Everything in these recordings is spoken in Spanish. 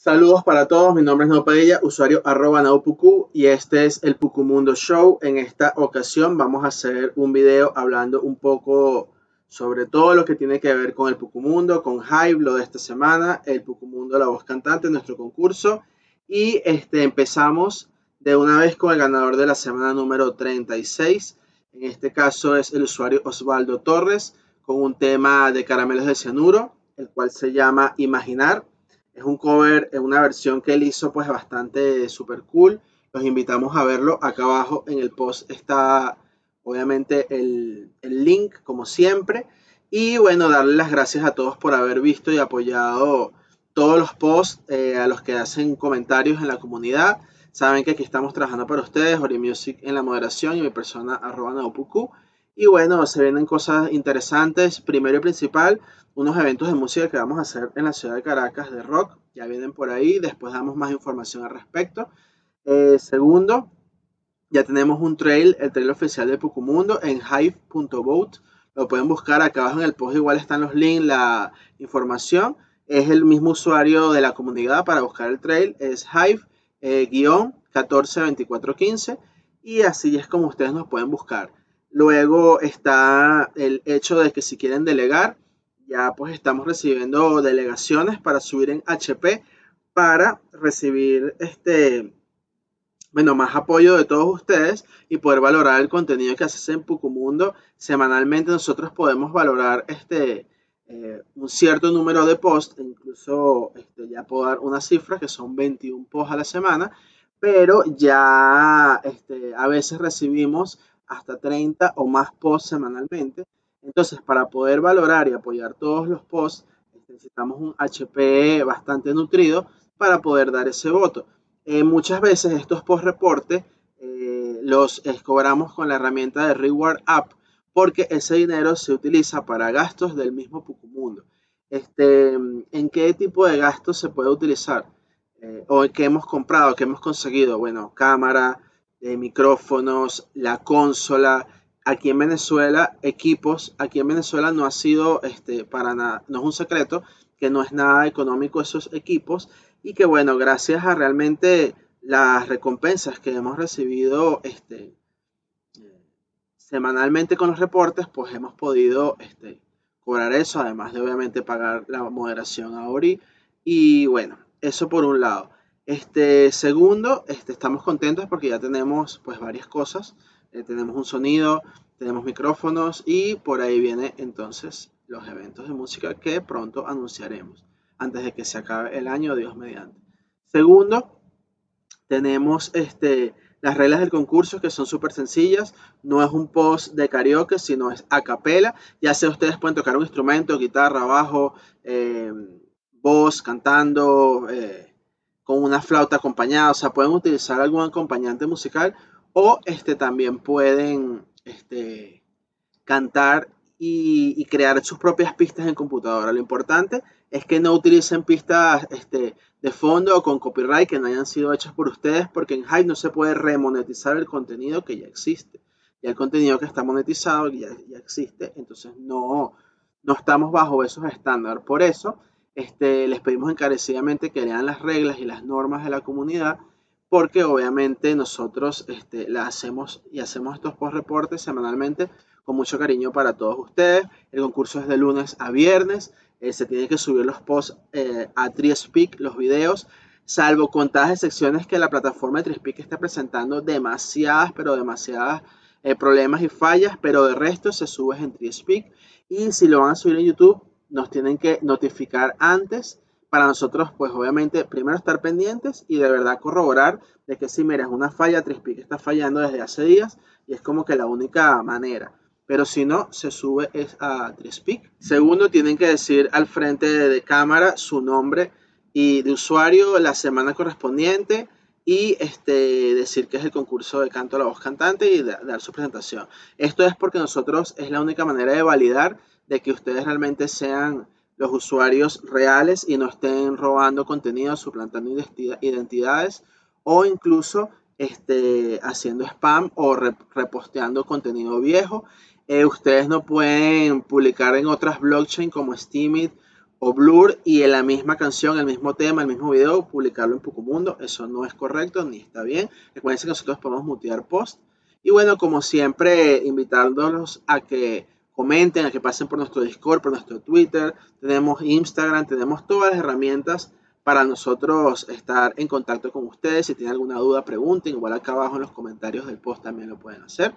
Saludos para todos, mi nombre es Nopadilla, usuario arroba Naupuku y este es el Pucumundo Show. En esta ocasión vamos a hacer un video hablando un poco sobre todo lo que tiene que ver con el Pucumundo, con Hype, lo de esta semana, el Pucumundo La Voz Cantante, nuestro concurso. Y este, empezamos de una vez con el ganador de la semana número 36. En este caso es el usuario Osvaldo Torres con un tema de caramelos de cianuro, el cual se llama Imaginar. Es un cover, una versión que él hizo pues bastante super cool. Los invitamos a verlo. Acá abajo en el post está obviamente el, link como siempre. Y bueno, darle las gracias a todos por haber visto y apoyado todos los posts eh, a los que hacen comentarios en la comunidad. Saben que aquí estamos trabajando para ustedes, Ori Music en la moderación y mi persona arroba Naopuku. Y bueno, se vienen cosas interesantes. Primero y principal, unos eventos de música que vamos a hacer en la ciudad de Caracas de rock. Ya vienen por ahí, después damos más información al respecto. Eh, segundo, ya tenemos un trail, el trail oficial de Pucumundo en hive.vote. Lo pueden buscar acá abajo en el post, igual están los links, la información. Es el mismo usuario de la comunidad para buscar el trail, es hive-142415 eh, y así es como ustedes nos pueden buscar. Luego está el hecho de que si quieren delegar, ya pues estamos recibiendo delegaciones para subir en HP para recibir este bueno, más apoyo de todos ustedes y poder valorar el contenido que haces en Pucumundo. Semanalmente nosotros podemos valorar este, eh, un cierto número de posts, incluso este, ya puedo dar una cifra que son 21 posts a la semana, pero ya este, a veces recibimos hasta 30 o más posts semanalmente. Entonces, para poder valorar y apoyar todos los posts, necesitamos un HP bastante nutrido para poder dar ese voto. Eh, muchas veces estos post reportes eh, los cobramos con la herramienta de Reward App porque ese dinero se utiliza para gastos del mismo Pucumundo. Este, ¿En qué tipo de gastos se puede utilizar? Eh, ¿O qué hemos comprado, qué hemos conseguido? Bueno, cámara, de micrófonos, la consola. Aquí en Venezuela, equipos, aquí en Venezuela no ha sido este, para nada, no es un secreto que no es nada económico esos equipos y que bueno, gracias a realmente las recompensas que hemos recibido este, semanalmente con los reportes, pues hemos podido este, cobrar eso, además de obviamente pagar la moderación a Ori. Y bueno, eso por un lado. Este, segundo, este, estamos contentos porque ya tenemos pues varias cosas. Eh, tenemos un sonido, tenemos micrófonos y por ahí viene entonces los eventos de música que pronto anunciaremos antes de que se acabe el año, Dios mediante. Segundo, tenemos este, las reglas del concurso que son súper sencillas. No es un post de karaoke, sino es a capela. Ya sea ustedes pueden tocar un instrumento, guitarra, bajo, eh, voz, cantando. Eh, con una flauta acompañada, o sea, pueden utilizar algún acompañante musical o este, también pueden este, cantar y, crear sus propias pistas en computadora. Lo importante es que no utilicen pistas este, de fondo o con copyright que no hayan sido hechas por ustedes, porque en Hive no se puede remonetizar el contenido que ya existe. Y el contenido que está monetizado ya, ya existe, entonces no, no estamos bajo esos estándares. Por eso, este, les pedimos encarecidamente que lean las reglas y las normas de la comunidad, porque obviamente nosotros este, la hacemos y hacemos estos post reportes semanalmente con mucho cariño para todos ustedes. El concurso es de lunes a viernes. Eh, se tienen que subir los posts eh, a Triespeak, los videos, salvo contadas secciones que la plataforma de Triespeak está presentando demasiadas, pero demasiadas eh, problemas y fallas, pero de resto se sube en Triespeak. Y si lo van a subir en YouTube, nos tienen que notificar antes para nosotros, pues obviamente, primero estar pendientes y de verdad corroborar de que si mira, es una falla, Trispic está fallando desde hace días y es como que la única manera. Pero si no, se sube es a Trispic. Segundo, tienen que decir al frente de cámara su nombre y de usuario la semana correspondiente y este, decir que es el concurso de canto a la voz cantante y dar su presentación. Esto es porque nosotros es la única manera de validar de que ustedes realmente sean los usuarios reales y no estén robando contenido, suplantando identidades o incluso este, haciendo spam o reposteando contenido viejo. Eh, ustedes no pueden publicar en otras blockchain como Steemit o Blur y en la misma canción, el mismo tema, el mismo video, publicarlo en Pucumundo. Eso no es correcto ni está bien. Recuerden que nosotros podemos mutear post. Y bueno, como siempre, invitándolos a que comenten, a que pasen por nuestro Discord, por nuestro Twitter. Tenemos Instagram, tenemos todas las herramientas para nosotros estar en contacto con ustedes. Si tienen alguna duda, pregunten. Igual acá abajo en los comentarios del post también lo pueden hacer.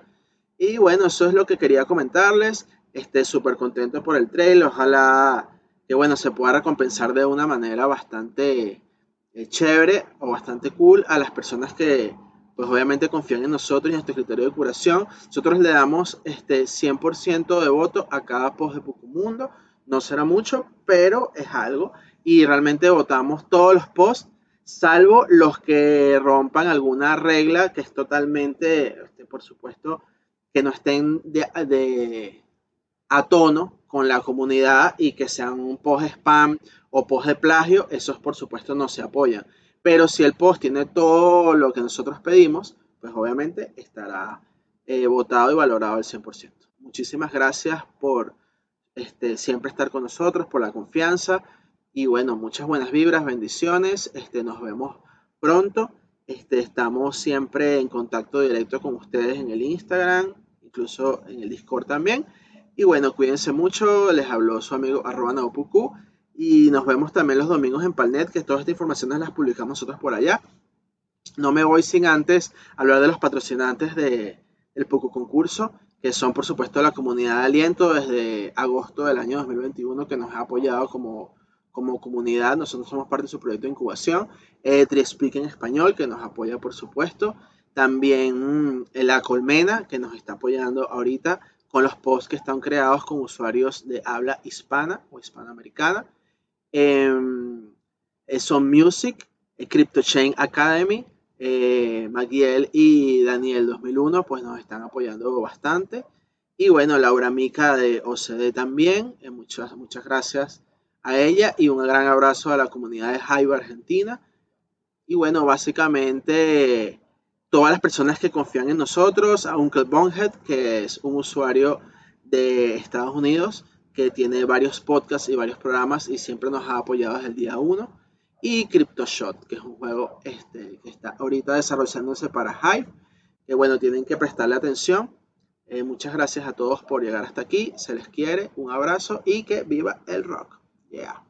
Y bueno, eso es lo que quería comentarles. Estoy súper contento por el trailer. Ojalá que bueno, se pueda recompensar de una manera bastante eh, chévere o bastante cool a las personas que pues obviamente confían en nosotros y en nuestro criterio de curación. Nosotros le damos este 100% de voto a cada post de Pucumundo. No será mucho, pero es algo. Y realmente votamos todos los posts, salvo los que rompan alguna regla que es totalmente, este, por supuesto, que no estén de a tono con la comunidad y que sean un post spam o post de plagio, esos por supuesto no se apoyan. Pero si el post tiene todo lo que nosotros pedimos, pues obviamente estará eh, votado y valorado al 100%. Muchísimas gracias por este, siempre estar con nosotros, por la confianza y bueno, muchas buenas vibras, bendiciones. Este, nos vemos pronto. Este, estamos siempre en contacto directo con ustedes en el Instagram, incluso en el Discord también. Y bueno, cuídense mucho. Les habló su amigo arroba Naupuku. Y nos vemos también los domingos en Palnet, que todas estas informaciones las publicamos nosotros por allá. No me voy sin antes hablar de los patrocinantes del de Puku Concurso, que son por supuesto la comunidad de aliento desde agosto del año 2021 que nos ha apoyado como, como comunidad. Nosotros somos parte de su proyecto de incubación. Eh, Triespeak en español, que nos apoya por supuesto. También mm, La Colmena, que nos está apoyando ahorita con los posts que están creados con usuarios de habla hispana o hispanoamericana. Em, eh, son Music, eh, CryptoChain Academy, eh, Maguiel y Daniel 2001 pues nos están apoyando bastante. Y bueno, Laura Mica de OCD también. muchas, muchas gracias a ella y un gran abrazo a la comunidad de Hive Argentina. Y bueno, básicamente todas las personas que confían en nosotros, a Uncle Bonehead, que es un usuario de Estados Unidos que tiene varios podcasts y varios programas y siempre nos ha apoyado desde el día 1. Y CryptoShot, que es un juego este, que está ahorita desarrollándose para Hive, que bueno, tienen que prestarle atención. Eh, muchas gracias a todos por llegar hasta aquí, se les quiere, un abrazo y que viva el rock. Yeah.